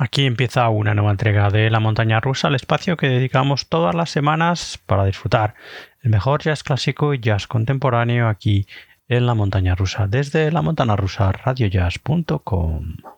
Aquí empieza una nueva entrega de La Montaña Rusa, el espacio que dedicamos todas las semanas para disfrutar el mejor jazz clásico y jazz contemporáneo aquí en La Montaña Rusa, desde la montaña rusa radiojazz.com.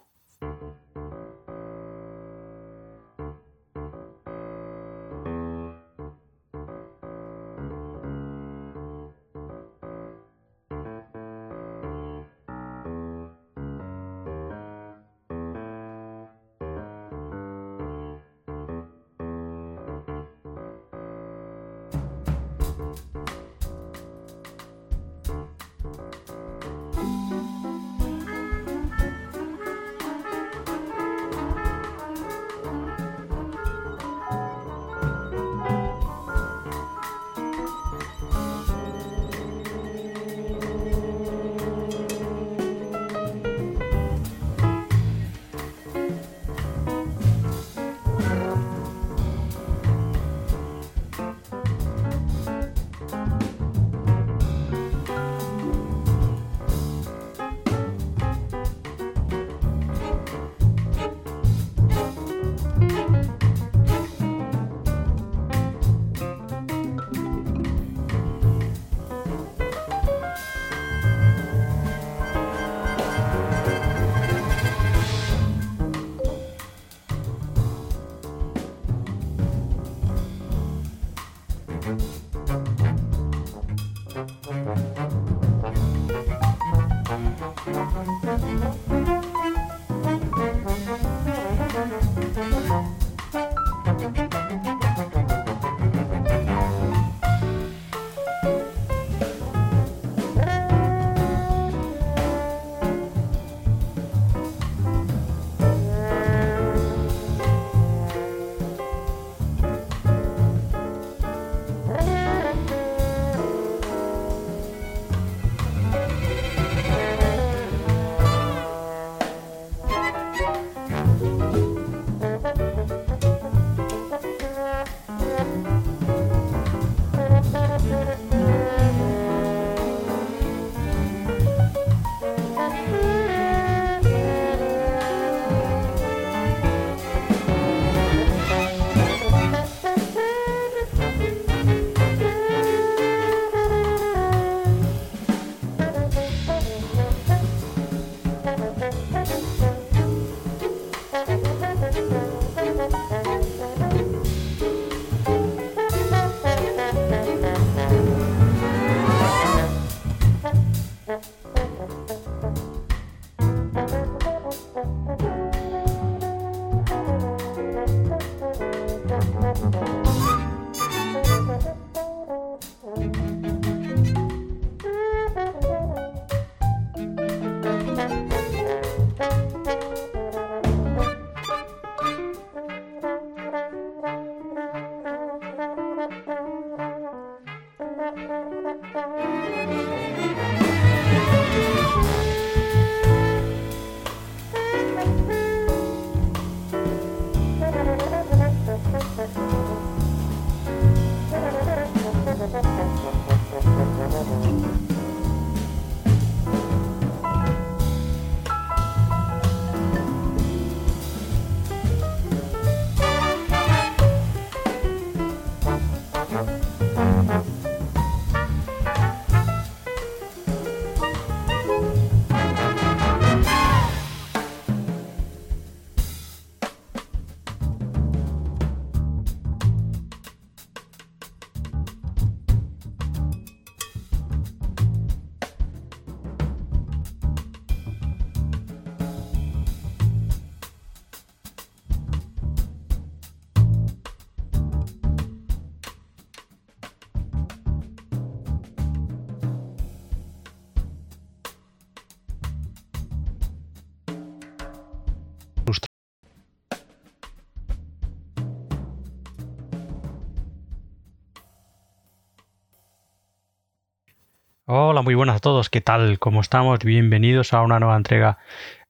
Hola, muy buenas a todos. ¿Qué tal? ¿Cómo estamos? Bienvenidos a una nueva entrega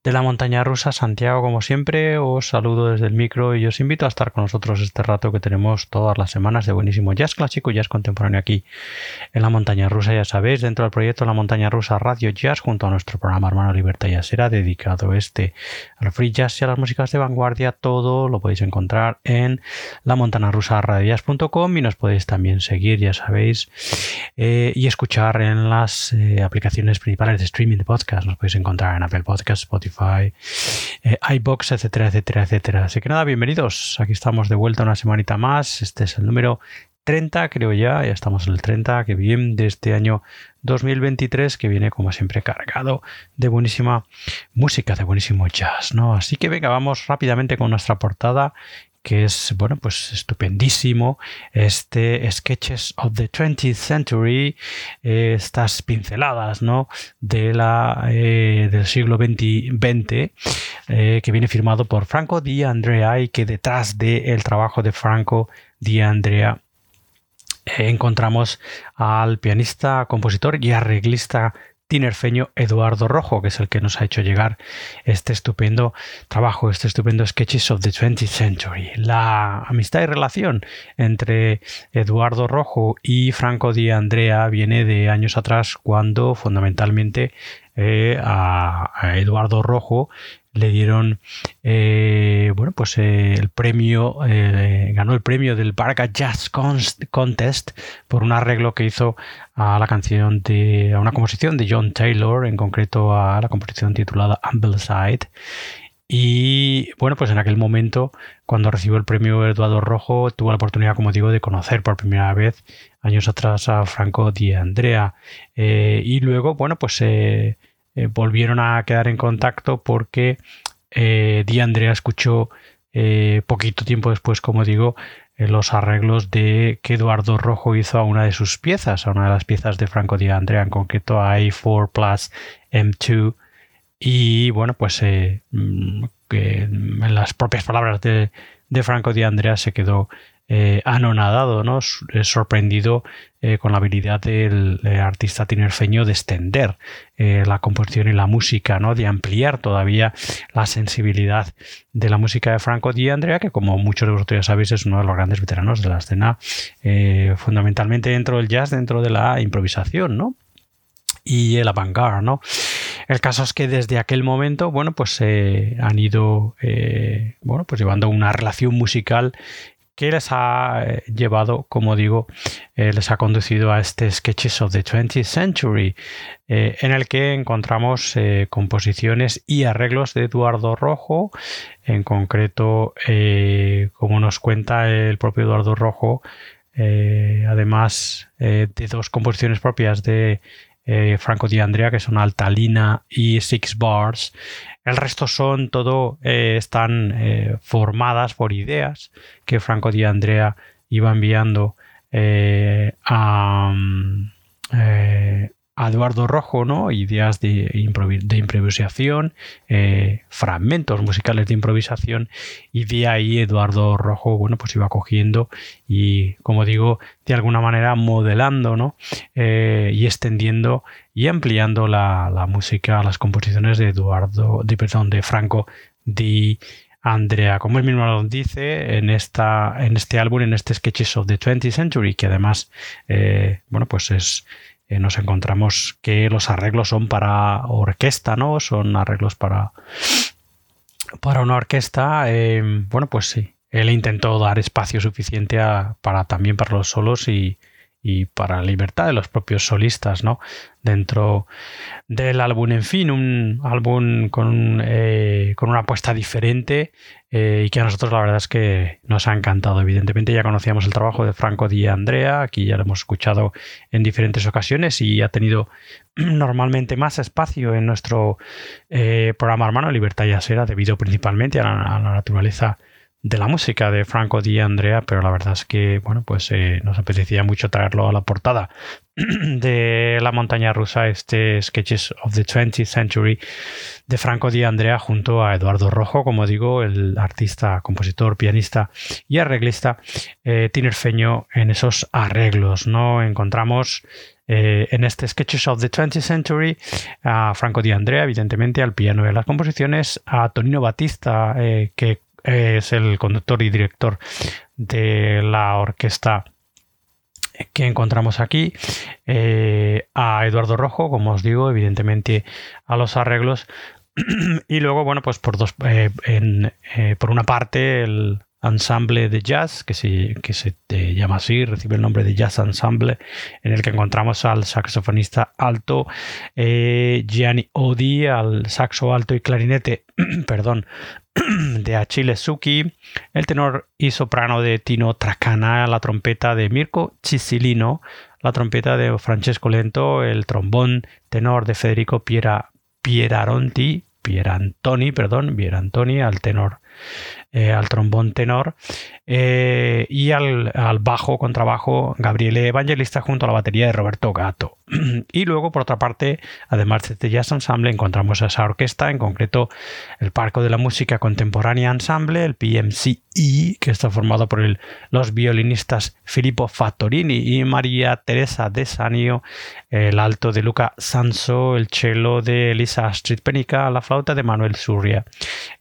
de la montaña rusa. Santiago, como siempre, os saludo desde el micro y os invito a estar con nosotros este rato que tenemos todas las semanas de buenísimo jazz clásico y jazz contemporáneo aquí en la montaña rusa. Ya sabéis, dentro del proyecto La Montaña Rusa Radio Jazz, junto a nuestro programa Hermano Libertad será dedicado este al free jazz y a las músicas de vanguardia. Todo lo podéis encontrar en la montaña rusa y nos podéis también seguir, ya sabéis, eh, y escuchar en las eh, aplicaciones principales de streaming de podcast. Nos podéis encontrar en Apple Podcast, Spotify, eh, iBox, etcétera, etcétera, etcétera. Así que nada, bienvenidos. Aquí estamos de vuelta una semanita más. Este es el número 30, creo ya, ya estamos en el 30, que bien, de este año 2023, que viene como siempre cargado de buenísima música, de buenísimo jazz, ¿no? Así que venga, vamos rápidamente con nuestra portada que es, bueno, pues estupendísimo. Este Sketches of the 20th Century, estas pinceladas, ¿no? De la, eh, del siglo XX, eh, que viene firmado por Franco Di Andrea y que detrás del trabajo de Franco Di Andrea eh, encontramos al pianista, compositor y arreglista tinerfeño Eduardo Rojo, que es el que nos ha hecho llegar este estupendo trabajo, este estupendo Sketches of the 20th Century. La amistad y relación entre Eduardo Rojo y Franco Di Andrea viene de años atrás cuando fundamentalmente eh, a, Eduardo Rojo le dieron eh, bueno pues eh, el premio ganó el premio del Barca Jazz Contest por un arreglo que hizo a la canción de a una composición de John Taylor en concreto a la composición titulada Ambleside y bueno, pues en aquel momento, cuando recibió el premio Eduardo Rojo, tuvo la oportunidad, como digo, de conocer por primera vez, años atrás, a Franco Di Andrea. y luego, bueno, pues eh, volvieron a quedar en contacto porque eh, Di Andrea escuchó eh, poquito tiempo después, como digo, los arreglos de que Eduardo Rojo hizo a una de sus piezas, a una de las piezas de Franco Di Andrea, en concreto a A4 Plus M2. Y bueno, pues mm, en las propias palabras de, de Franco Di Andrea se quedó eh, anonadado, ¿no? sorprendido eh, con la habilidad del eh, artista tinerfeño de extender la composición y la música, ¿no? de ampliar todavía la sensibilidad de la música de Franco Di Andrea, que como muchos de vosotros ya sabéis es uno de los grandes veteranos de la escena, fundamentalmente dentro del jazz, dentro de la improvisación, ¿no? y el avant ¿no? El caso es que desde aquel momento, bueno, pues han ido, bueno, pues llevando una relación musical que les ha eh, llevado, como digo, eh, les ha conducido a este Sketches of the 20th Century, eh, en el que encontramos composiciones y arreglos de Eduardo Rojo, en concreto, como nos cuenta el propio Eduardo Rojo, además de dos composiciones propias de Franco Di Andrea, que son Altalina y Six Bars. El resto son todo, eh, están eh, formadas por ideas que Franco Di Andrea iba enviando eh, a, mm, Eduardo Rojo, ¿no? Ideas de, improvisación, eh, fragmentos musicales de improvisación, y de ahí Eduardo Rojo, bueno, pues iba cogiendo y, como digo, de alguna manera modelando, ¿no? Eh, y extendiendo y ampliando la, música, las composiciones de Eduardo, de, perdón, de Franco Di Andrea, como él mismo lo dice en, esta, en este álbum, en este Sketches of the 20th Century, que además, eh, bueno, pues es eh, nos encontramos que los arreglos son para orquesta, ¿no? Son arreglos para, para una orquesta. Eh, bueno, pues sí. Él intentó dar espacio suficiente para también para los solos y, y para la libertad de los propios solistas, ¿no? Dentro del álbum, en fin, un álbum con, eh, con una apuesta diferente eh, y que a nosotros la verdad es que nos ha encantado. Evidentemente ya conocíamos el trabajo de Franco Di Andrea, aquí ya lo hemos escuchado en diferentes ocasiones y ha tenido normalmente más espacio en nuestro eh, programa hermano Libertad y Asera debido principalmente a la naturaleza de la música de Franco Di Andrea, pero la verdad es que, bueno, pues eh, nos apetecía mucho traerlo a la portada de la montaña rusa, este Sketches of the 20th Century de Franco Di Andrea junto a Eduardo Rojo, como digo, el artista, compositor, pianista y arreglista eh, tinerfeño en esos arreglos, ¿no? Encontramos eh, en este Sketches of the 20th Century a Franco Di Andrea, evidentemente al piano de las composiciones, a Tonino Batista, eh, que es el conductor y director de la orquesta que encontramos aquí, eh, a Eduardo Rojo, como os digo, evidentemente a los arreglos, y luego, bueno, pues por dos, por una parte el ensamble de jazz, que se, que se llama así, recibe el nombre de Jazz Ensemble, en el que encontramos al saxofonista alto eh, Gianni Odi, al saxo alto y clarinete, perdón, de Achille Suki, el tenor y soprano de Tino Tracana, la trompeta de Mirko Cisilino, la trompeta de Francesco Lento, el trombón tenor de Federico Piera, Pieraronti, Pierantoni, perdón, Pierantoni, al tenor eh, al trombón tenor eh, y al, bajo contrabajo Gabriele Evangelista junto a la batería de Roberto Gato. y luego, por otra parte, además de este Jazz Ensemble, encontramos a esa orquesta, en concreto el Parco de la Música Contemporánea Ensemble, el PMCE, que está formado por los violinistas Filippo Fattorini y María Teresa De Sanio, el alto de Luca Sanso, el cello de Elisa Astrid Penica, la flauta de Manuel Surria,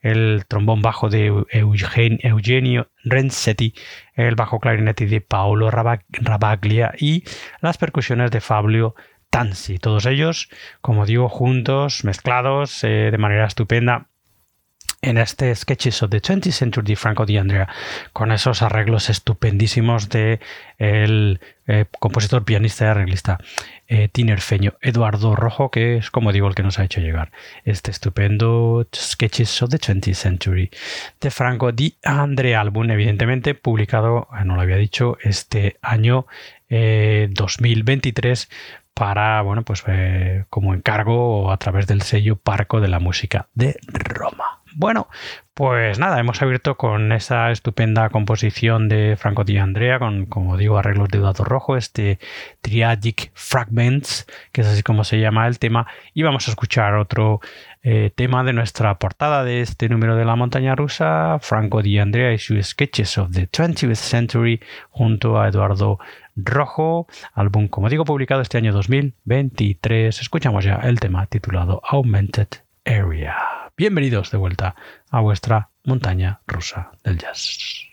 el trombón bajo de Eugenio Renzetti, el bajo clarinete de Paolo Rabaglia y las percusiones de Fabio Tansi. Todos ellos, como digo, juntos, mezclados eh, de manera estupenda en este Sketches of the 20th Century de Franco Di Andrea, con esos arreglos estupendísimos de el eh, compositor, pianista y arreglista eh, tinerfeño Eduardo Rojo, que es, como digo, el que nos ha hecho llegar este estupendo Sketches of the 20th Century de Franco Di Andrea, álbum evidentemente publicado, eh, no lo había dicho, este año 2023 para, bueno, pues como encargo a través del sello Parco de la Música de Roma. Bueno, pues nada, hemos abierto con esa estupenda composición de Franco Di Andrea, con, como digo, arreglos de Dado Rojo, este Triadic Fragments, que es así como se llama el tema, y vamos a escuchar otro eh, tema de nuestra portada de este número de la montaña rusa, Franco Di Andrea y sus Sketches of the 20th Century, junto a Eduardo Rojo, álbum, como digo, publicado este año 2023. Escuchamos ya el tema titulado Augmented Area. Bienvenidos de vuelta a vuestra montaña rusa del jazz.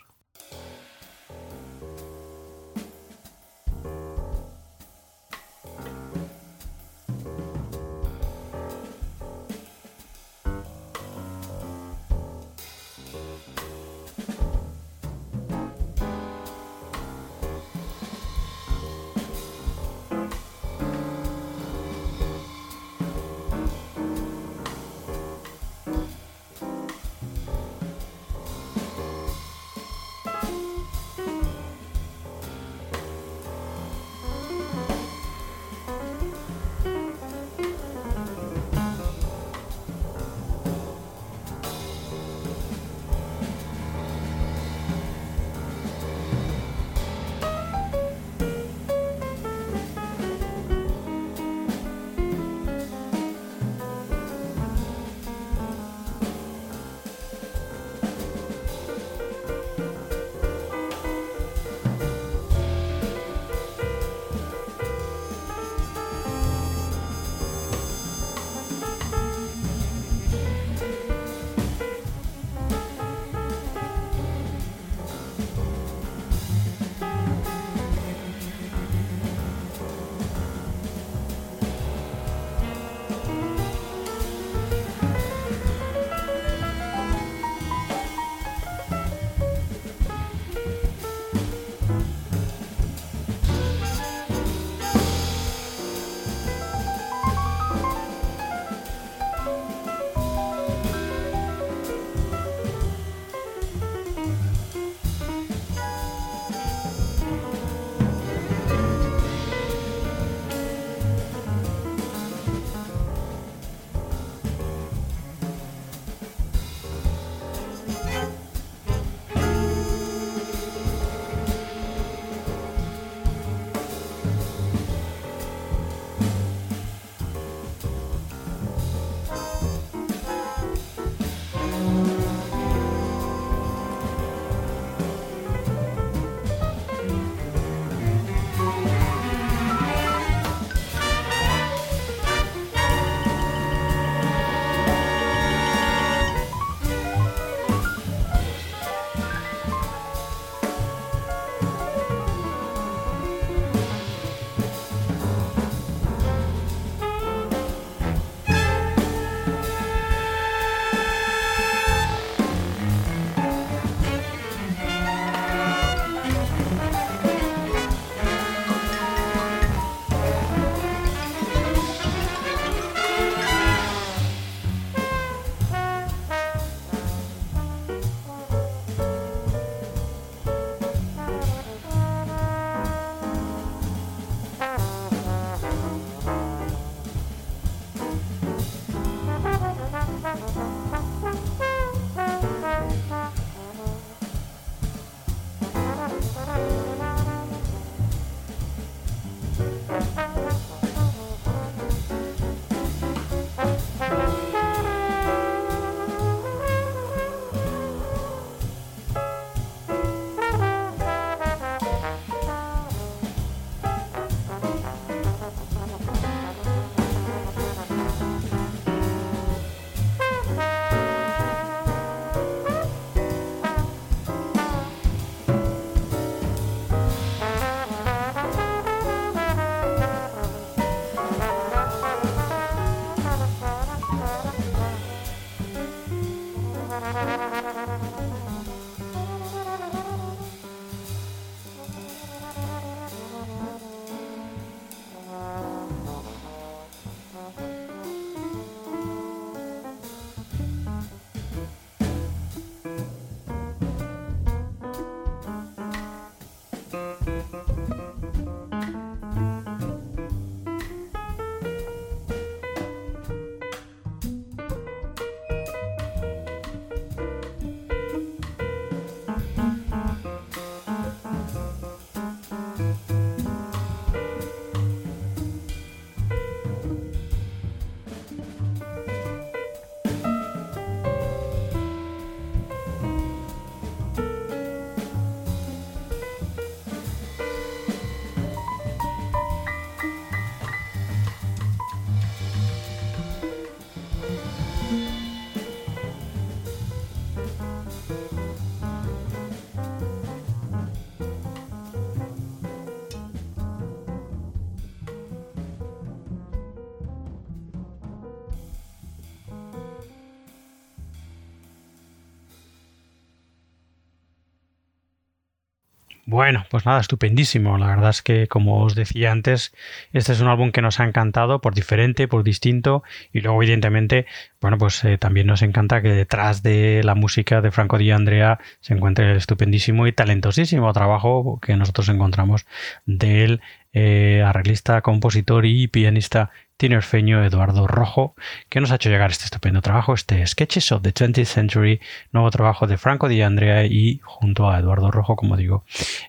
Bueno, pues nada, estupendísimo. La verdad es que, como os decía antes, este es un álbum que nos ha encantado por diferente, por distinto. Y luego, evidentemente, bueno, pues eh, también nos encanta que detrás de la música de Franco Di Andrea se encuentre el estupendísimo y talentosísimo trabajo que nosotros encontramos del eh, arreglista, compositor y pianista tinerfeño Eduardo Rojo, que nos ha hecho llegar este estupendo trabajo, este Sketches of the 20th Century, nuevo trabajo de Franco Di Andrea y junto a Eduardo Rojo, como digo,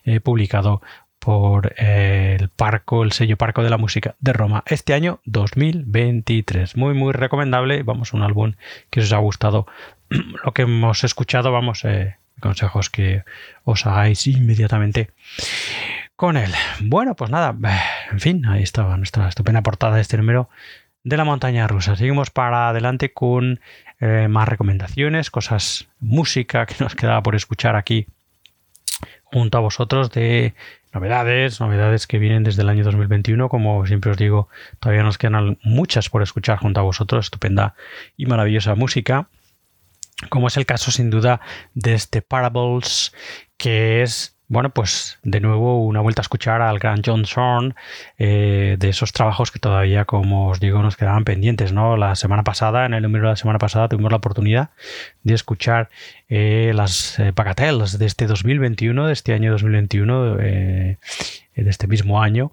eh, publicado por eh, el Parco, el sello Parco de la Música de Roma, este año 2023. Muy, muy recomendable. Vamos, un álbum que os ha gustado lo que hemos escuchado. Vamos, consejos que os hagáis inmediatamente con él. Bueno, pues nada, en fin, ahí estaba nuestra estupenda portada de este número de la montaña rusa. Seguimos para adelante con eh, más recomendaciones, cosas, música que nos quedaba por escuchar aquí junto a vosotros de novedades, novedades que vienen desde el año 2021. Como siempre os digo, todavía nos quedan muchas por escuchar junto a vosotros, estupenda y maravillosa música. Como es el caso sin duda de este Parables, que es bueno, pues de nuevo una vuelta a escuchar al gran John Zorn eh, de esos trabajos que todavía, como os digo, nos quedaban pendientes, ¿no? La semana pasada, en el número de la semana pasada, tuvimos la oportunidad de escuchar eh, las eh, de este 2021, de este año 2021, eh, de este mismo año.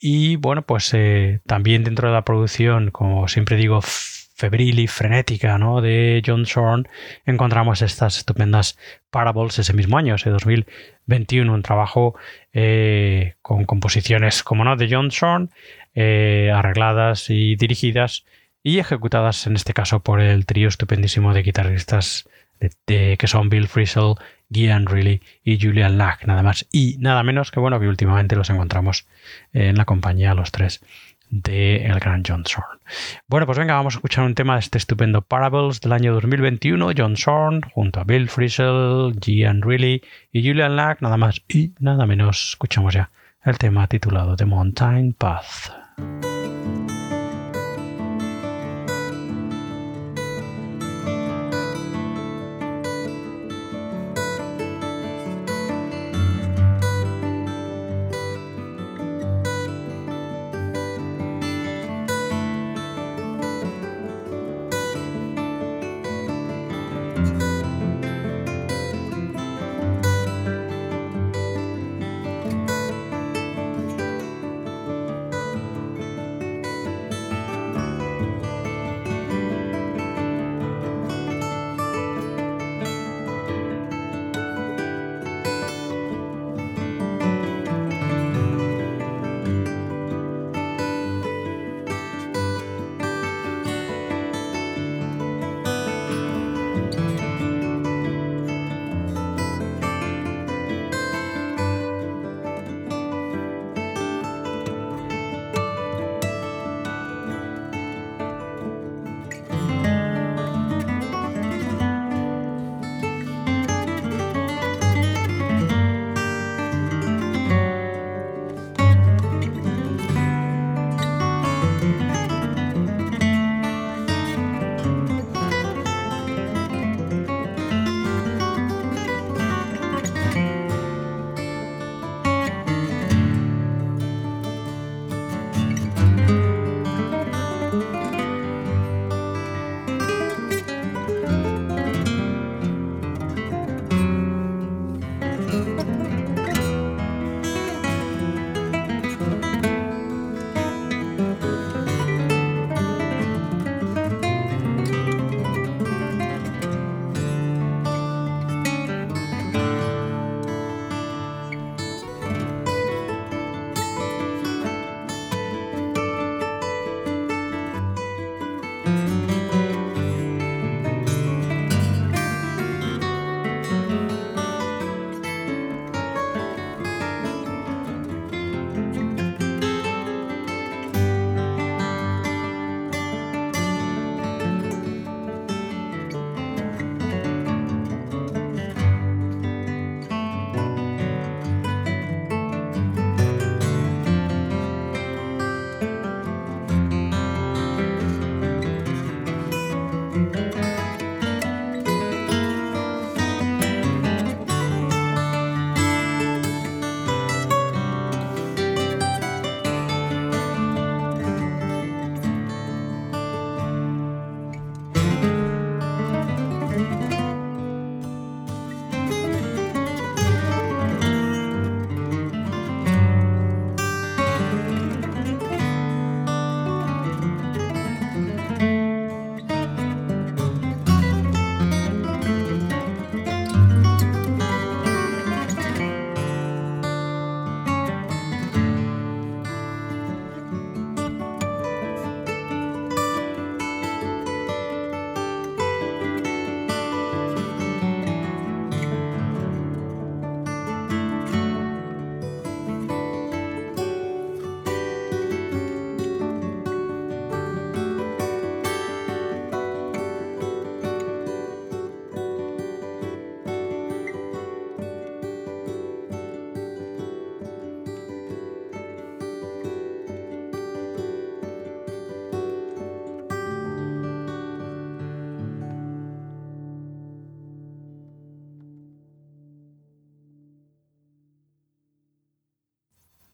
Y bueno, pues también dentro de la producción, como siempre digo, febril y frenética ¿no? de John Shorn, encontramos estas estupendas Parables ese mismo año, ese 2021, un trabajo eh, con composiciones, como no, de John Shorn, eh, arregladas y dirigidas y ejecutadas en este caso por el trío estupendísimo de guitarristas de, que son Bill Frisell, Gian Reilly y Julian Lack, nada más y nada menos que bueno que últimamente los encontramos en la compañía los tres de el gran John Zorn. Bueno, pues venga, vamos a escuchar un tema de este estupendo Parables del año 2021, John Zorn, junto a Bill Frisell, Gian Reilly y Julian Lack, nada más y nada menos. Escuchamos ya el tema titulado The Mountain Path.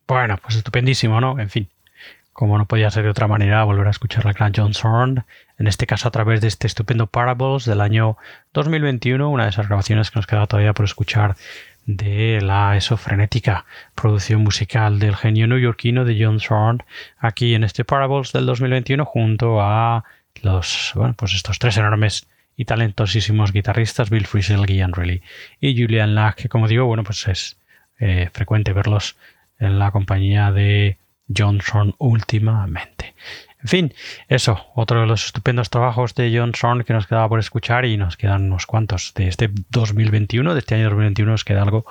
Bueno, pues estupendísimo, ¿no? En fin, como no podía ser de otra manera, volver a escuchar la gran John Zorn, en este caso a través de este estupendo Parables del año 2021, una de esas grabaciones que nos queda todavía por escuchar de la esofrenética producción musical del genio neoyorquino de John Zorn aquí en este Parables del 2021 junto a los, bueno, pues estos tres enormes y talentosísimos guitarristas Bill Frisell, Guian Reilly y Julian Lack, que como digo, bueno, pues es eh, frecuente verlos en la compañía de Johnson últimamente. En fin, eso, otro de los estupendos trabajos de Johnson que nos quedaba por escuchar y nos quedan unos cuantos de este 2021, de este año 2021 nos queda algo,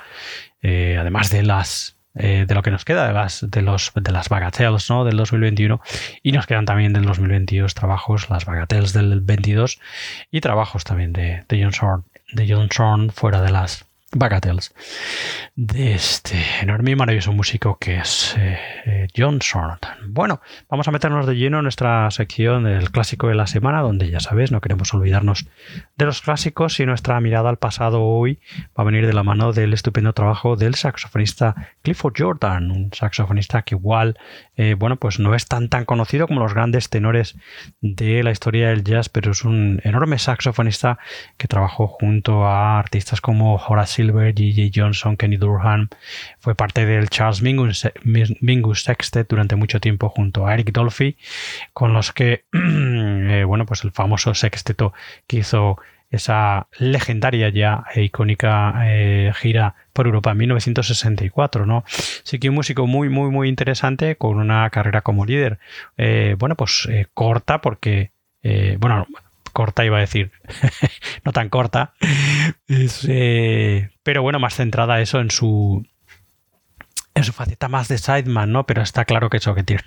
eh, además de las eh, de lo que nos queda de las de los de las bagatelles ¿no? del 2021 y nos quedan también del 2022 trabajos las bagatelles del 22 y trabajos también de, de Johnson de Johnson fuera de las Bagatelles de este enorme y maravilloso músico que es eh, eh, John Sorton. Bueno, vamos a meternos de lleno en nuestra sección del clásico de la semana, donde ya sabes, no queremos olvidarnos de los clásicos y nuestra mirada al pasado hoy va a venir de la mano del estupendo trabajo del saxofonista Clifford Jordan, un saxofonista que igual, eh, bueno, pues no es tan tan conocido como los grandes tenores de la historia del jazz, pero es un enorme saxofonista que trabajó junto a artistas como Horace Silver, G.J. Johnson, Kenny Durham. Fue parte del Charles Mingus, Sextet durante mucho tiempo junto a Eric Dolphy, con los que, eh, bueno, pues el famoso sexteto que hizo esa legendaria ya e icónica eh, gira por Europa en 1964, ¿no? Sí que un músico muy, muy, muy interesante con una carrera como líder, eh, bueno, pues corta porque, bueno, corta iba a decir, no tan corta, eh, pero bueno, más centrada eso en su en su faceta más de sideman, ¿no? Pero está claro que eso que tiene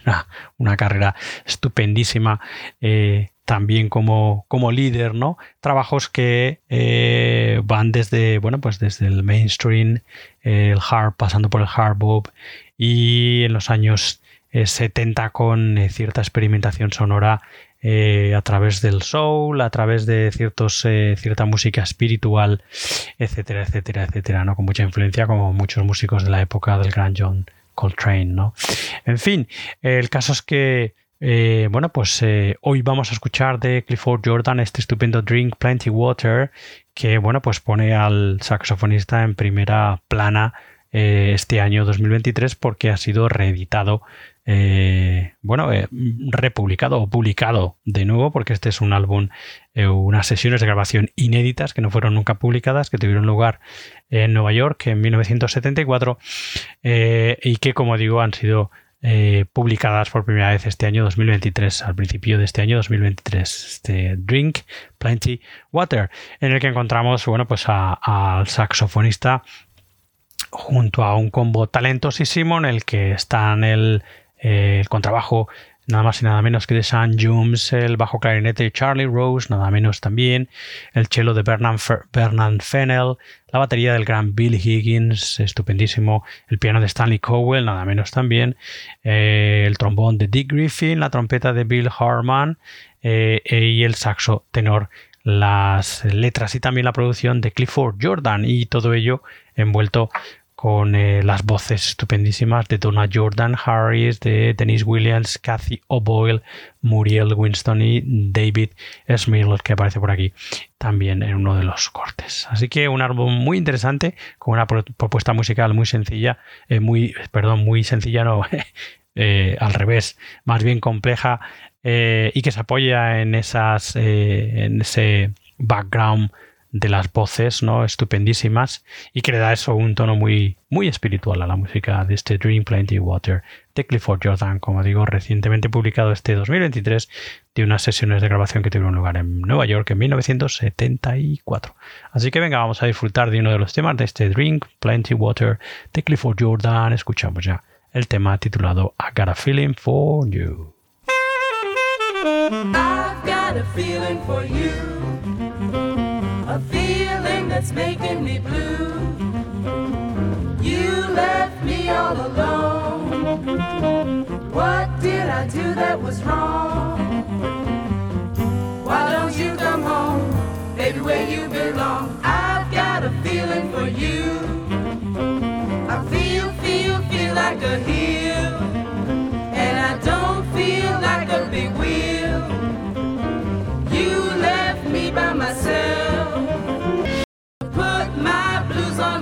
una, carrera estupendísima. Eh, también como, como líder, ¿no? Trabajos que eh, van desde, bueno, pues desde el mainstream, el hard, pasando por el hard bop y en los años 70 con cierta experimentación sonora eh, a través del soul, a través de eh, cierta música espiritual, etcétera, etcétera, etcétera, ¿no? Con mucha influencia como muchos músicos de la época del gran John Coltrane, ¿no? En fin, el caso es que eh, bueno, pues hoy vamos a escuchar de Clifford Jordan este estupendo Drink Plenty Water que, bueno, pues pone al saxofonista en primera plana este año 2023 porque ha sido reeditado eh, bueno, eh, republicado o publicado de nuevo, porque este es un álbum, eh, unas sesiones de grabación inéditas que no fueron nunca publicadas, que tuvieron lugar en Nueva York en 1974 y que, como digo, han sido publicadas por primera vez este año 2023, al principio de este año 2023. Este Drink Plenty Water, en el que encontramos, bueno, pues al saxofonista junto a un combo talentosísimo en el que están el eh, el contrabajo nada más y nada menos que de Sam Jones, el bajo clarinete de Charlie Rose, nada menos también, el cello de Bernard, Fennell, la batería del gran Bill Higgins, estupendísimo, el piano de Stanley Cowell, nada menos también, eh, el trombón de Dick Griffin, la trompeta de Bill Harman eh, y el saxo tenor las letras y también la producción de Clifford Jordan y todo ello envuelto con eh, las voces estupendísimas de Donna Jordan Harris, de Denise Williams, Kathy O'Boyle, Muriel Winston y David Smith, que aparece por aquí también en uno de los cortes. Así que un álbum muy interesante, con una propuesta musical muy sencilla, eh, muy, perdón, muy sencilla, no, eh, al revés, más bien compleja y que se apoya en esas, en ese background de las voces, ¿no? Estupendísimas y que le da eso un tono muy, muy espiritual a la música de este Dream Plenty Water de Clifford Jordan, como digo, recientemente publicado este 2023 de unas sesiones de grabación que tuvieron lugar en Nueva York en 1974. Así que venga, vamos a disfrutar de uno de los temas de este Drink Plenty Water de Clifford Jordan. Escuchamos ya el tema titulado I Got a Feeling for You. I've got a feeling for you. a feeling that's making me blue. You left me all alone. What did I do that was wrong? Why don't you come home, baby, where you belong? I've got a feeling for you. I feel, feel, feel like a heel, and I don't feel like a big wheel.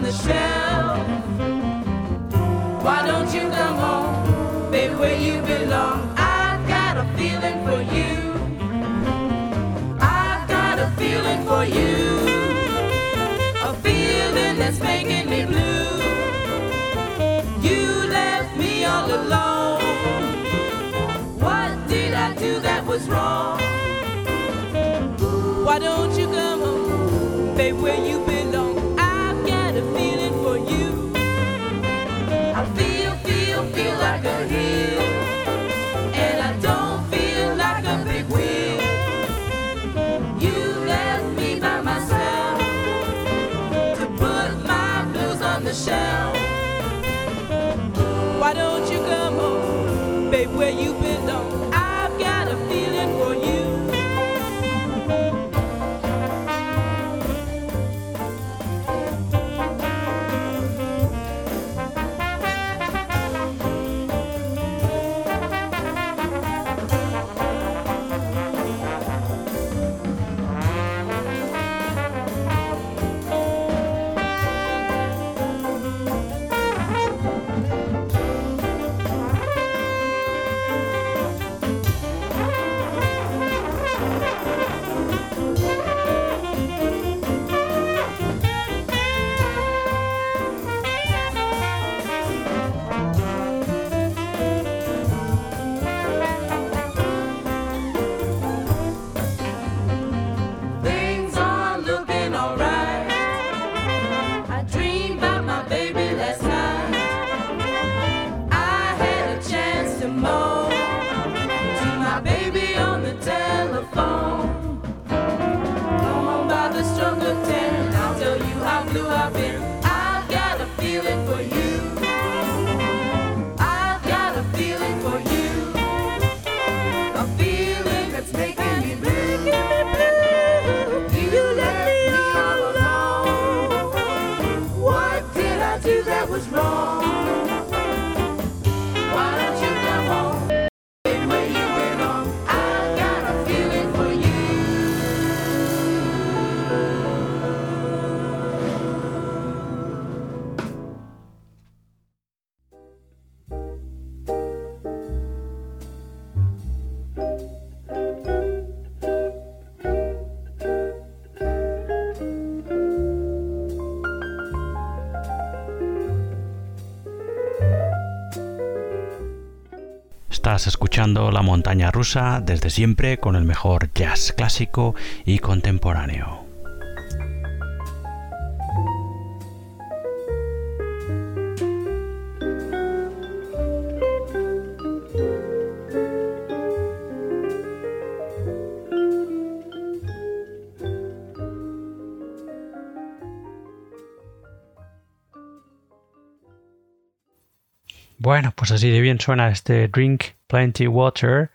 Hero. shelf. Why don't you come home, baby, where you belong? I've got a feeling for you. I've got a feeling for you. A feeling that's making don't Estás escuchando La Montaña Rusa desde siempre con el mejor jazz clásico y contemporáneo. Bueno, pues así de bien suena este Drink Plenty Water,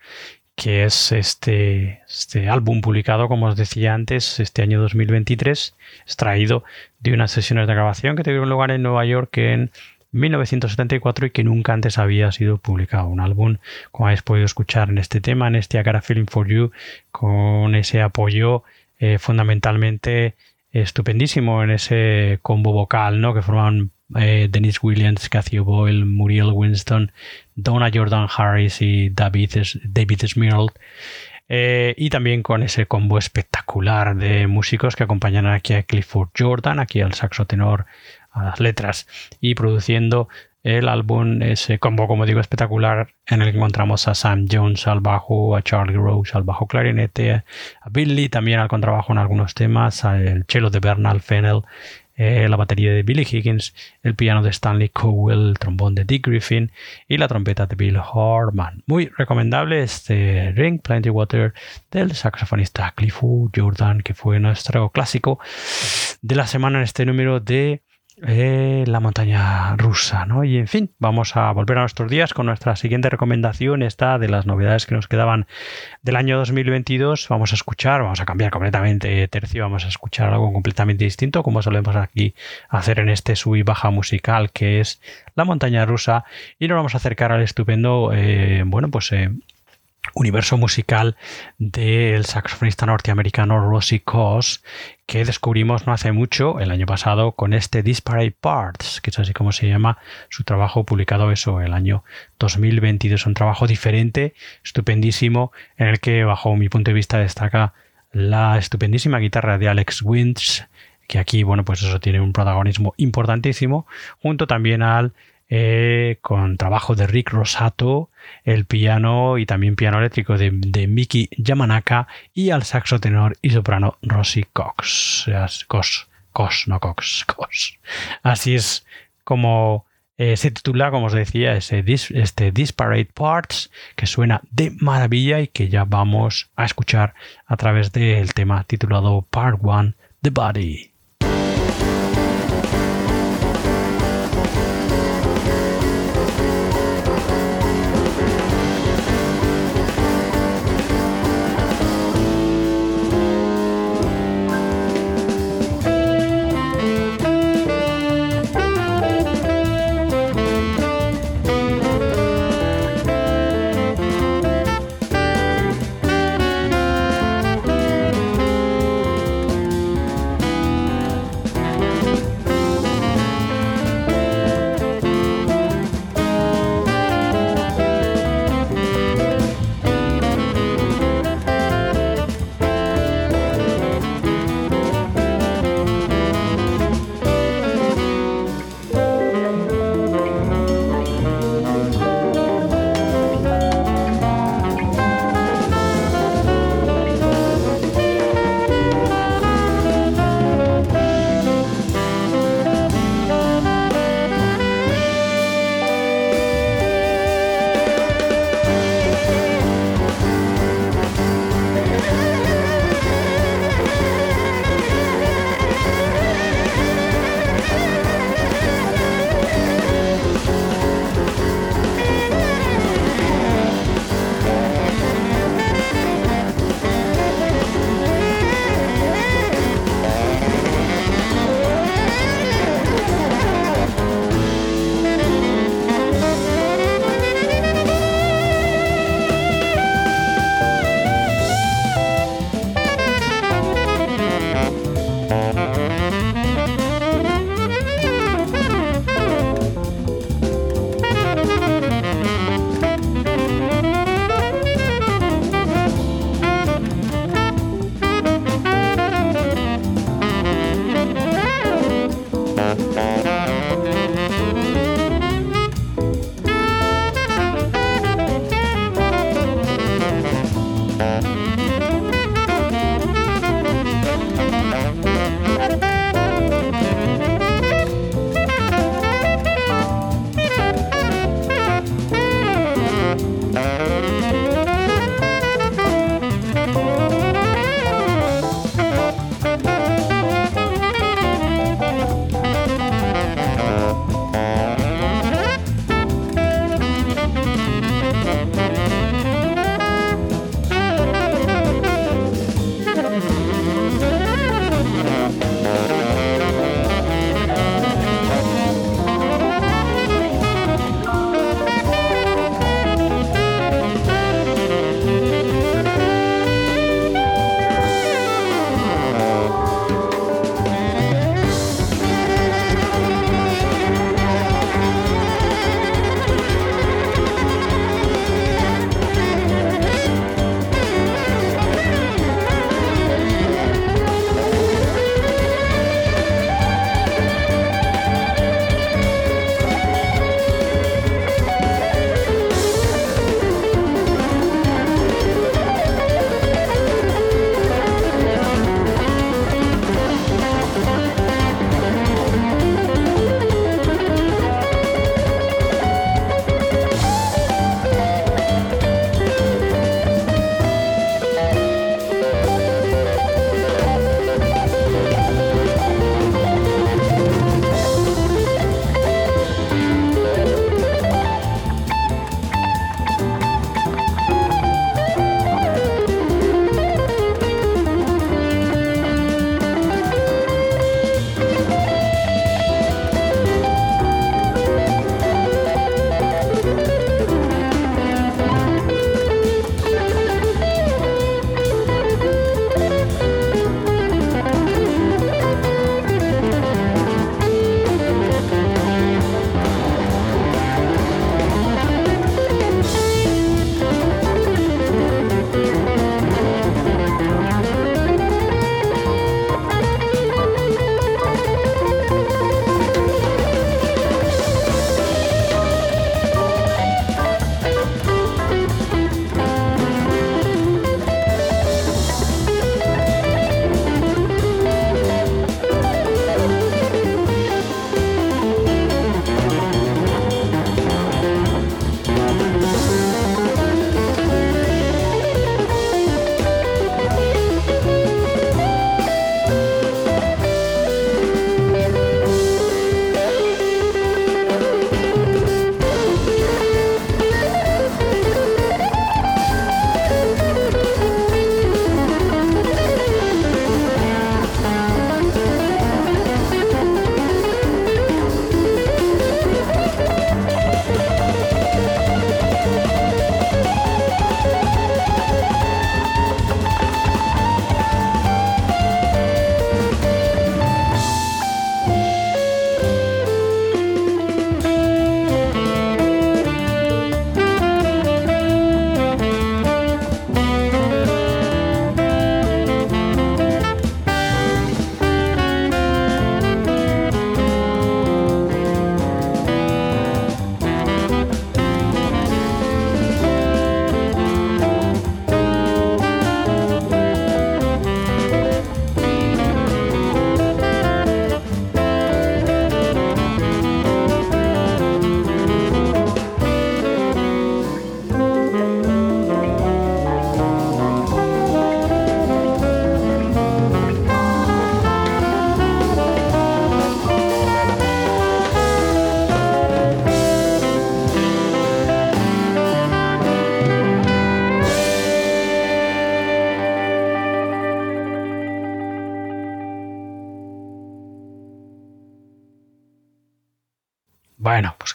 que es este, este álbum publicado, como os decía antes, este año 2023, extraído de unas sesiones de grabación que tuvieron lugar en Nueva York en 1974 y que nunca antes había sido publicado. Un álbum, como habéis podido escuchar en este tema, en este I Got a Feeling for You, con ese apoyo eh, fundamentalmente estupendísimo en ese combo vocal ¿no? que forman eh, Dennis Williams, Cathy Boyle, Muriel Winston, Donna Jordan Harris y David, David. Eh, y también con ese combo espectacular de músicos que acompañan aquí a Clifford Jordan, aquí al saxo tenor, a las letras, y produciendo el álbum, ese combo, como digo, espectacular, en el que encontramos a Sam Jones al bajo, a Charlie Rose al bajo clarinete, a Billy también al contrabajo en algunos temas, al cello de Bernal Fennell, eh, la batería de Billy Higgins, el piano de Stanley Cowell, el trombón de Dick Griffin y la trompeta de Bill Harman. Muy recomendable este Ring Plenty Water del saxofonista Clifford Jordan, que fue nuestro clásico de la semana en este número de eh, la montaña rusa, ¿no? Y en fin, vamos a volver a nuestros días con nuestra siguiente recomendación, esta de las novedades que nos quedaban del año 2022. Vamos a escuchar, vamos a cambiar completamente tercio, vamos a escuchar algo completamente distinto, como solemos aquí hacer en este sub y baja musical, que es la montaña rusa, y nos vamos a acercar al estupendo, eh, bueno, pues... Eh, universo musical del saxofonista norteamericano Rosie Coss, que descubrimos no hace mucho, el año pasado, con este Disparate Parts, que es así como se llama su trabajo publicado eso el año 2022. Un trabajo diferente, estupendísimo, en el que bajo mi punto de vista destaca la estupendísima guitarra de Alex Wintz, que aquí, bueno, pues eso tiene un protagonismo importantísimo, junto también al eh, con trabajo de Rick Rosato, el piano y también piano eléctrico de, de Miki Yamanaka y al saxo tenor y soprano Rosie Cox. No Cox. Así es como eh, se titula, como os decía, ese este Disparate Parts, que suena de maravilla y que ya vamos a escuchar a través del tema titulado Part 1, The Body.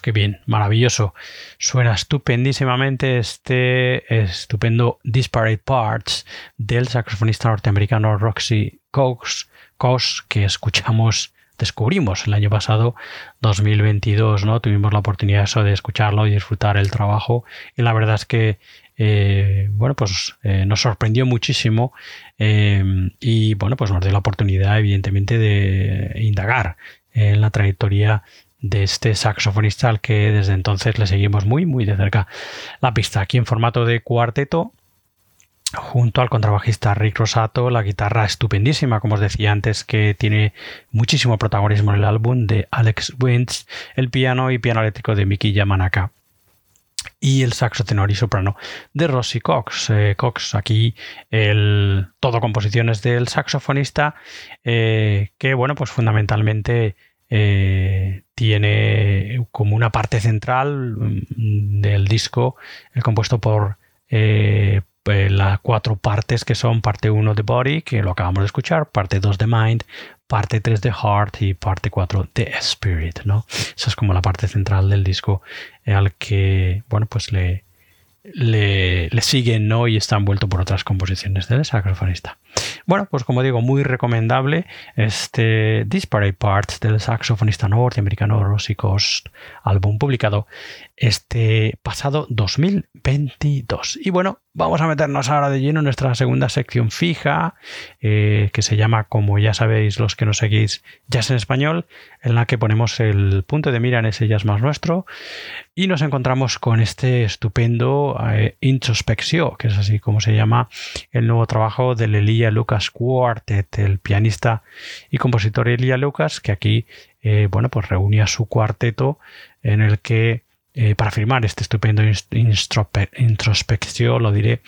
Qué bien, maravilloso. Suena estupendísimamente este estupendo Disparate Parts del saxofonista norteamericano Roxy Cox, Cox que escuchamos descubrimos el año pasado, 2022, ¿no? Tuvimos la oportunidad eso de escucharlo y disfrutar el trabajo y la verdad es que eh, bueno, pues eh, nos sorprendió muchísimo eh, y bueno, pues nos dio la oportunidad evidentemente de indagar en la trayectoria de este saxofonista al que desde entonces le seguimos muy muy de cerca la pista aquí en formato de cuarteto junto al contrabajista Rick Rosato, la guitarra estupendísima, como os decía antes, que tiene muchísimo protagonismo en el álbum de Alex Wintz, el piano y piano eléctrico de Miki Yamanaka y el saxo tenor y soprano de Rossi Cox. Eh, Cox, aquí el, todo composiciones del saxofonista, eh, que bueno, pues fundamentalmente eh, tiene como una parte central mm, del disco, el compuesto por eh, las cuatro partes que son parte 1 de Body, que lo acabamos de escuchar, parte 2 de Mind, parte 3 de Heart y parte 4 de Spirit, ¿no? Esa es como la parte central del disco al que, bueno, pues le, le, le siguen, ¿no? Y está envuelto por otras composiciones del saxofonista. Bueno, pues como digo, muy recomendable este Disparate Parts del saxofonista norteamericano Rossi Cost, álbum publicado este pasado 2022. Y bueno, vamos a meternos ahora de lleno en nuestra segunda sección fija, eh, que se llama, como ya sabéis los que nos seguís, Jazz en Español, en la que ponemos el punto de mira en ese jazz más nuestro. Y nos encontramos con este estupendo eh, Introspección, que es así como se llama el nuevo trabajo del Elia Lucas Quartet, el pianista y compositor Elia Lucas, que aquí eh, bueno, pues reunía su cuarteto en el que eh, para firmar este estupendo introspección, lo diré,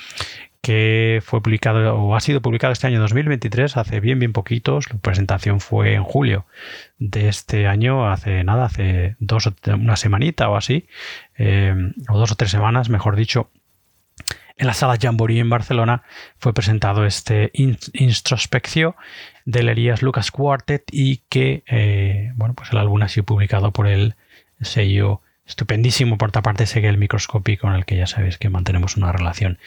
que fue publicado o ha sido publicado este año 2023, hace bien, bien poquitos. La presentación fue en julio de este año, hace nada, hace dos una semanita o así, eh, o dos o tres semanas, mejor dicho. En la sala Jamboree en Barcelona fue presentado este introspección del Elías Lucas Quartet y que, eh, bueno, pues el álbum ha sido publicado por el sello estupendísimo por otra parte sigue el microscopio con el que ya sabéis que mantenemos una relación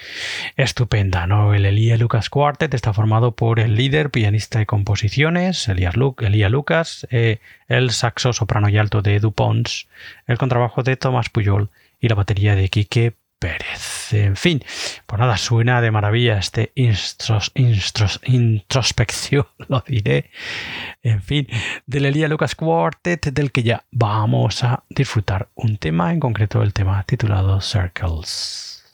estupenda ¿no? el Elía Lucas Quartet está formado por el líder pianista de composiciones Elías Elía Lucas eh, el saxo soprano y alto de Edu Pons el contrabajo de Tomás Puyol y la batería de Quique Pérez. En fin, pues nada, suena de maravilla este introspección, lo diré. En fin, del Elía Lucas Quartet, del que ya vamos a disfrutar un tema, en concreto el tema titulado Circles.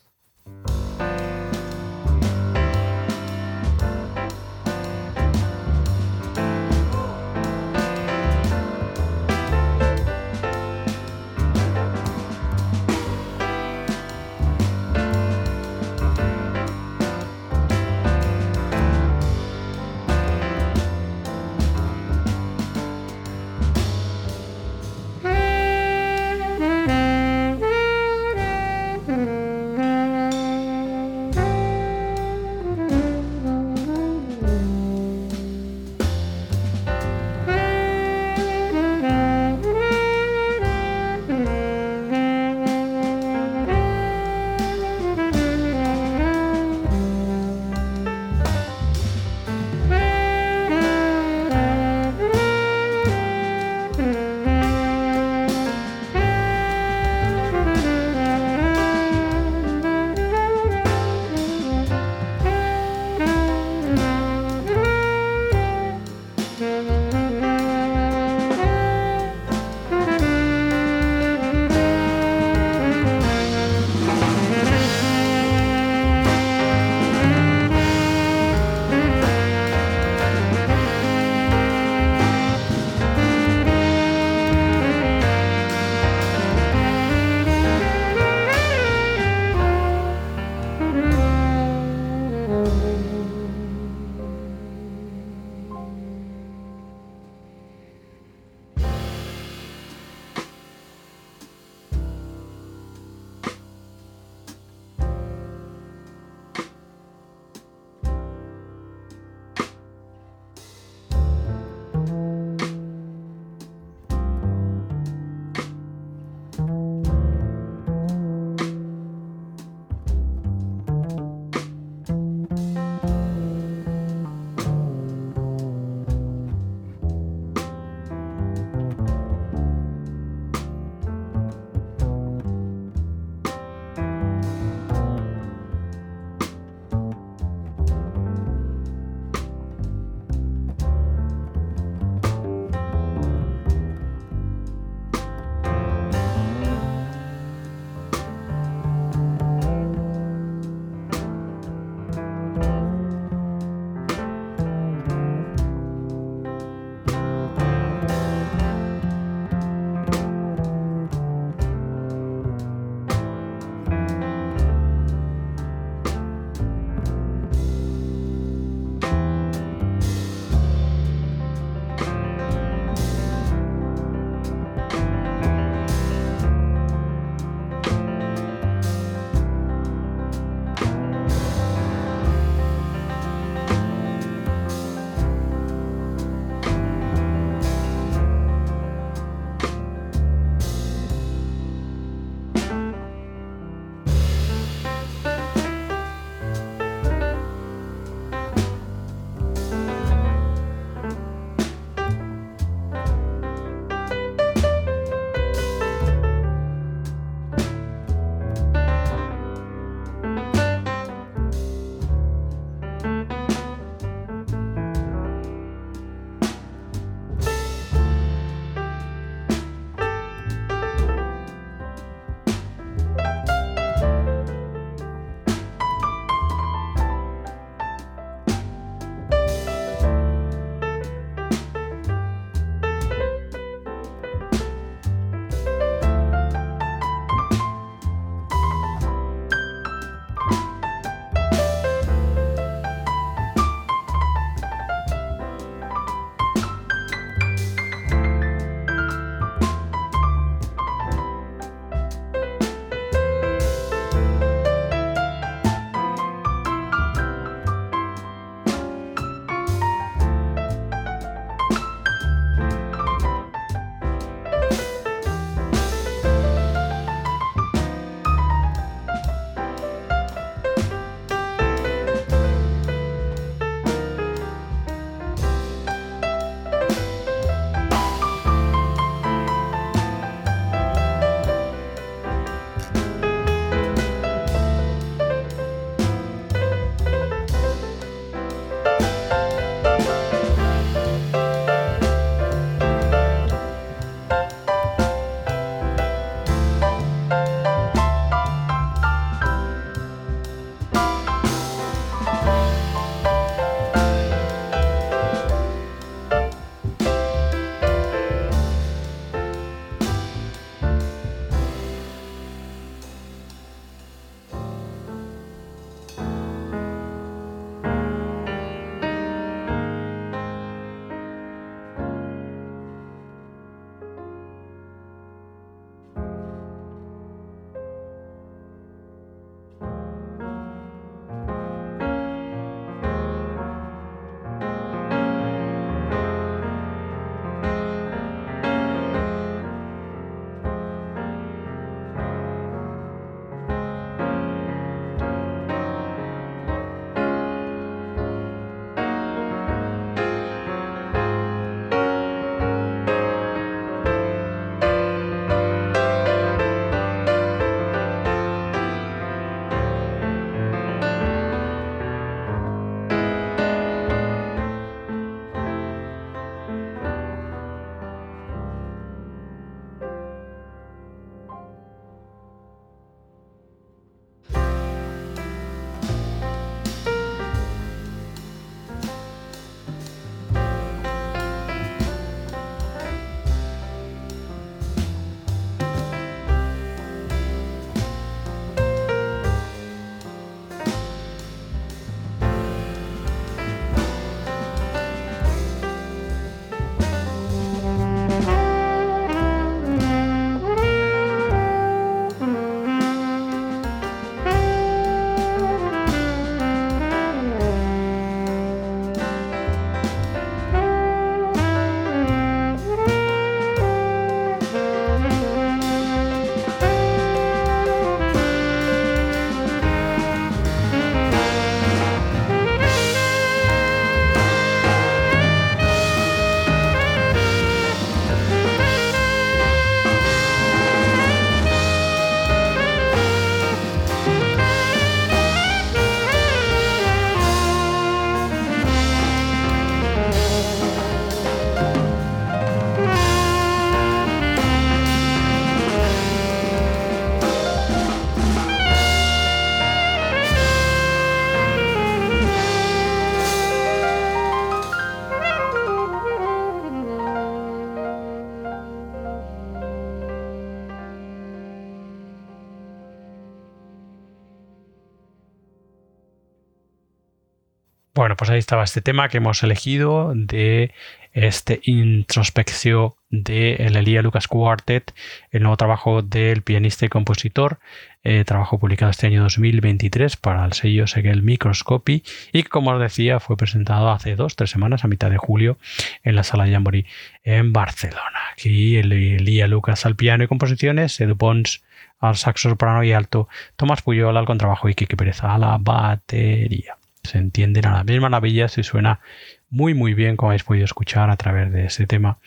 Bueno, pues ahí estaba este tema que hemos elegido de este introspección de el Elia Lucas Quartet, el nuevo trabajo del pianista y compositor, eh, trabajo publicado este año 2023 para el sello Segel Microscopy y como os decía, fue presentado hace dos, tres semanas, a mitad de julio, en la sala Jamboree en Barcelona. Aquí el Elia Lucas al piano y composiciones, Edu Pons al saxo soprano y alto, Tomás Puyol al contrabajo y Kike Pérez a la batería. Se entienden a la misma maravilla si suena muy muy bien como habéis podido escuchar a través de ese tema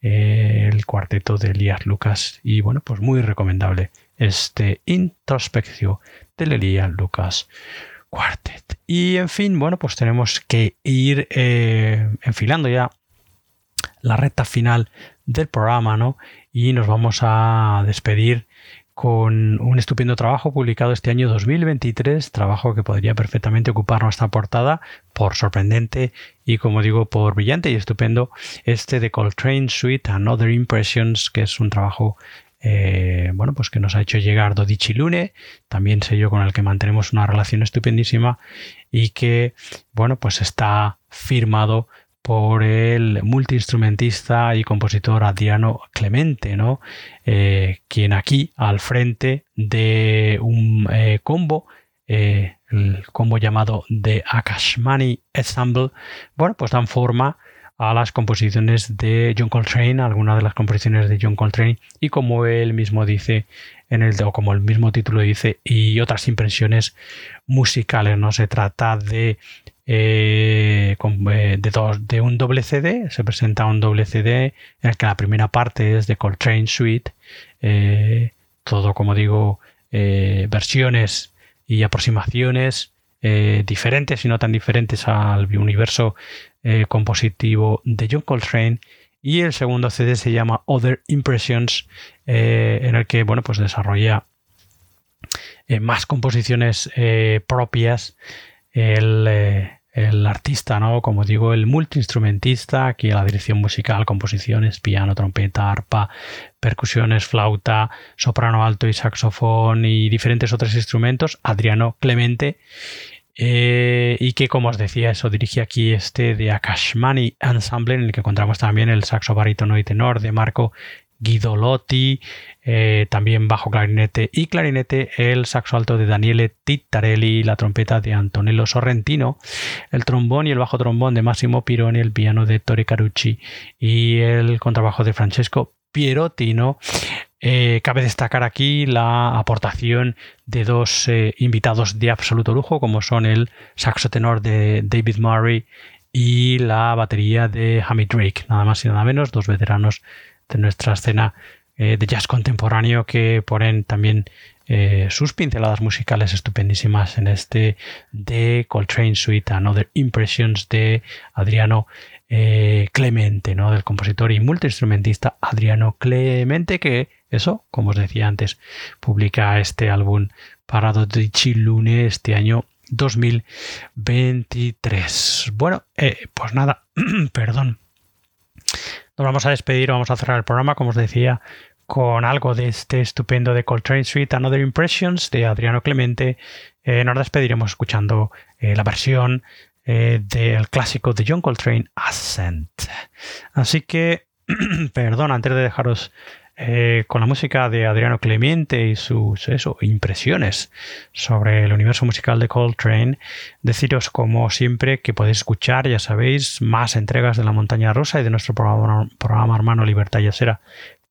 eh, el cuarteto de Elías Lucas. Y bueno pues muy recomendable este introspección del Elías Lucas Quartet. Y en fin bueno pues tenemos que ir eh, enfilando ya la recta final del programa no y nos vamos a despedir con un estupendo trabajo publicado este año 2023, trabajo que podría perfectamente ocupar nuestra portada por sorprendente y como digo por brillante y estupendo, este de Coltrane Suite Another Impressions, que es un trabajo eh, bueno, pues que nos ha hecho llegar Dodici Lune, también sello con el que mantenemos una relación estupendísima y que, bueno, pues está firmado por el multiinstrumentista y compositor Adriano Clemente, ¿no? Eh, quien aquí al frente de un eh, combo, eh, el combo llamado The Akashmani Ensemble, bueno, pues dan forma a las composiciones de John Coltrane, algunas de las composiciones de John Coltrane, y como él mismo dice en el, o como el mismo título dice, y otras impresiones musicales. No se trata de eh, eh, de, de, un doble CD, se presenta un doble CD en el que la primera parte es de Coltrane Suite, eh, todo como digo, versiones y aproximaciones diferentes y no tan diferentes al universo compositivo de John Coltrane. Y el segundo CD se llama Other Impressions, en el que bueno, pues desarrolla más composiciones propias. El, el artista, ¿no? Como digo, el multiinstrumentista, aquí la dirección musical, composiciones, piano, trompeta, arpa, percusiones, flauta, soprano alto y saxofón y diferentes otros instrumentos, Adriano Clemente. Eh, y que, como os decía, eso dirige aquí este de Akashmani Ensemble, en el que encontramos también el saxo barítono y tenor de Marco Guidolotti, eh, también bajo clarinete y clarinete, el saxo alto de Daniele Tittarelli, la trompeta de Antonello Sorrentino, el trombón y el bajo trombón de Massimo Pironi, el piano de Tori Carucci y el contrabajo de Francesco Pierottino. Eh, cabe destacar aquí la aportación de dos eh, invitados de absoluto lujo, como son el saxo tenor de David Murray y la batería de Hamid Drake, nada más y nada menos, dos veteranos de nuestra escena eh, de jazz contemporáneo que ponen también eh, sus pinceladas musicales estupendísimas en este de Coltrane Suite Another Impressions de Adriano eh, Clemente, ¿no? del compositor y multiinstrumentista Adriano Clemente, que eso, como os decía antes, publica este álbum para Dodici Lune este año 2023. Bueno, pues nada, perdón nos vamos a despedir, vamos a cerrar el programa, como os decía, con algo de este estupendo de Coltrane Suite Another Impressions de Adriano Clemente. Eh, nos despediremos escuchando eh, la versión eh, del clásico de John Coltrane, Ascent. Así que, perdón, antes de dejaros eh, con la música de Adriano Clemente y sus impresiones sobre el universo musical de Coltrane, deciros como siempre que podéis escuchar, ya sabéis, más entregas de La Montaña Rosa y de nuestro programa, hermano Libertad Yasera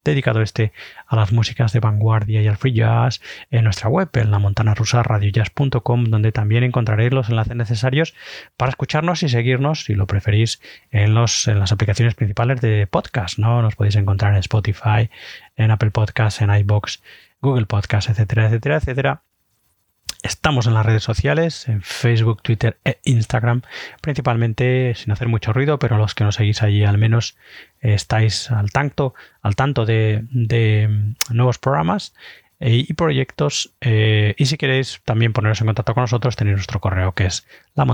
dedicado este a las músicas de vanguardia y al free jazz en nuestra web, en la montana rusa radiojazz.com, donde también encontraréis los enlaces necesarios para escucharnos y seguirnos, si lo preferís, en, los, en las aplicaciones principales de podcast. ¿no? Nos podéis encontrar en Spotify, en Apple Podcasts, en iBox, Google Podcasts, etcétera, etcétera, etcétera. Estamos en las redes sociales, en Facebook, Twitter e Instagram, principalmente sin hacer mucho ruido, pero los que nos seguís allí al menos estáis al tanto, al tanto de, nuevos programas eh, y proyectos. Eh, y si queréis también poneros en contacto con nosotros, tenéis nuestro correo que es la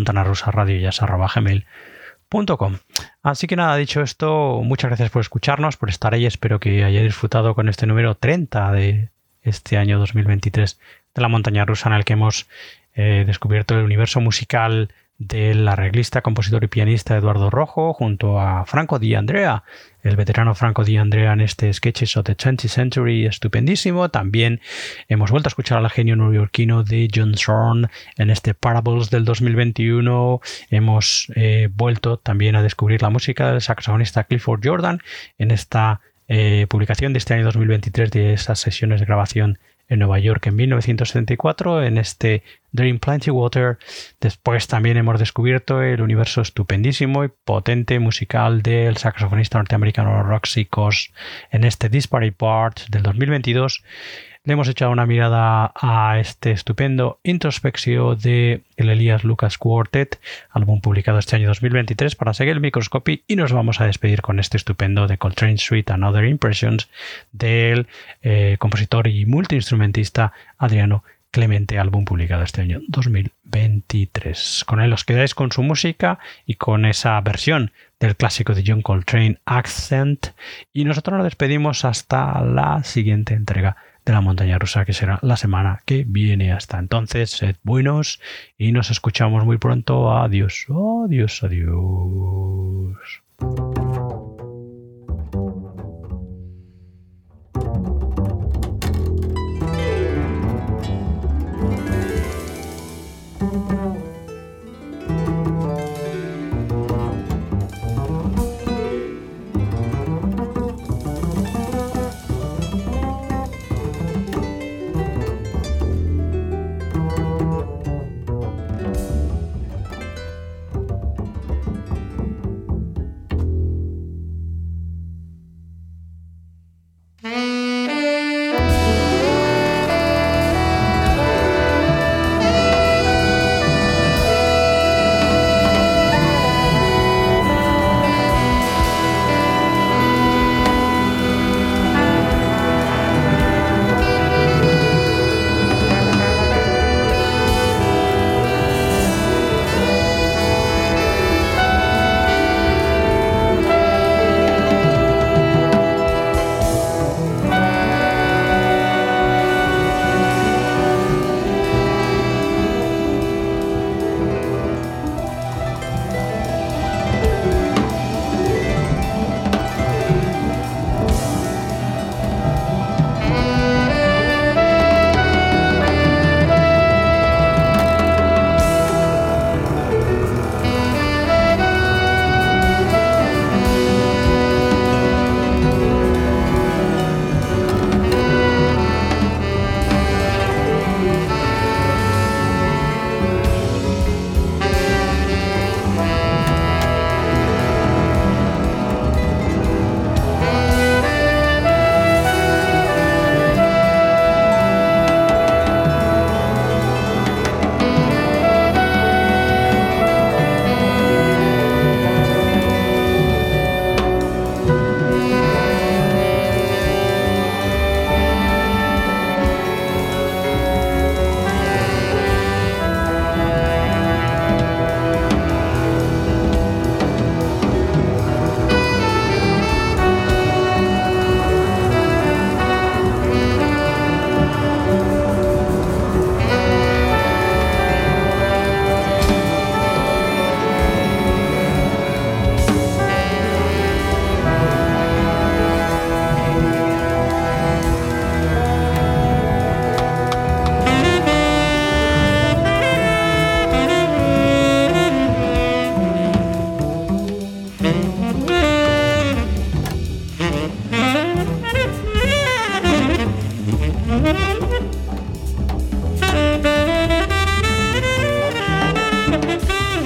Así que nada, dicho esto, muchas gracias por escucharnos, por estar ahí. Espero que hayáis disfrutado con este número 30 de este año 2023 de la montaña rusa en el que hemos eh, descubierto el universo musical del arreglista, compositor y pianista Eduardo Rojo junto a Franco Di Andrea, el veterano Franco Di Andrea en este Sketches of the 20th Century estupendísimo. También hemos vuelto a escuchar al genio neoyorquino de John Zorn en este Parables del 2021. Hemos eh, vuelto también a descubrir la música del saxofonista Clifford Jordan en esta eh, publicación de este año 2023 de esas sesiones de grabación en Nueva York en 1974 en este Dream Plenty Water. Después también hemos descubierto el universo estupendísimo y potente musical del saxofonista norteamericano Roxy Cos en este Disparate Parts del 2022 le hemos echado una mirada a este estupendo introspección de el Elías Lucas Quartet, álbum publicado este año 2023 para seguir el microscopy y nos vamos a despedir con este estupendo de Coltrane Suite and Other Impressions del eh, compositor y multiinstrumentista Adriano Clemente, álbum publicado este año 2023. Con él os quedáis con su música y con esa versión del clásico de John Coltrane Accent y nosotros nos despedimos hasta la siguiente entrega de la montaña rusa que será la semana que viene. Hasta entonces, sed buenos y nos escuchamos muy pronto. Adiós, adiós, adiós.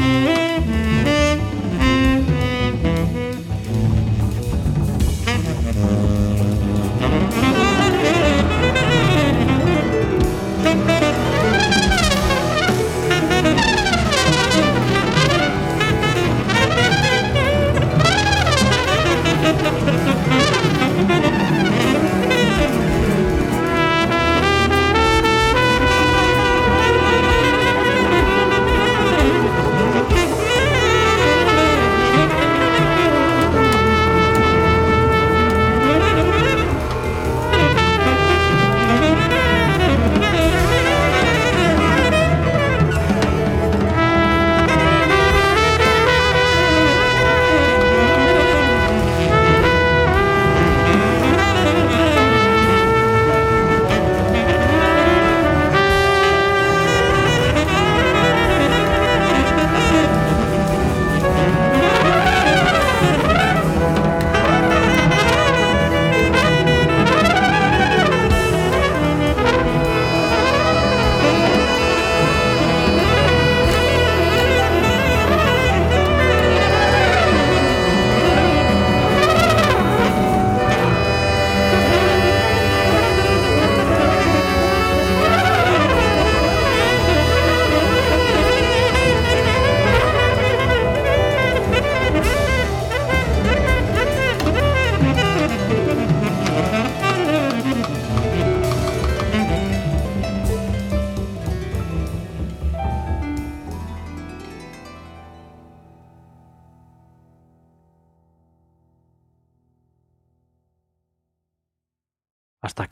Música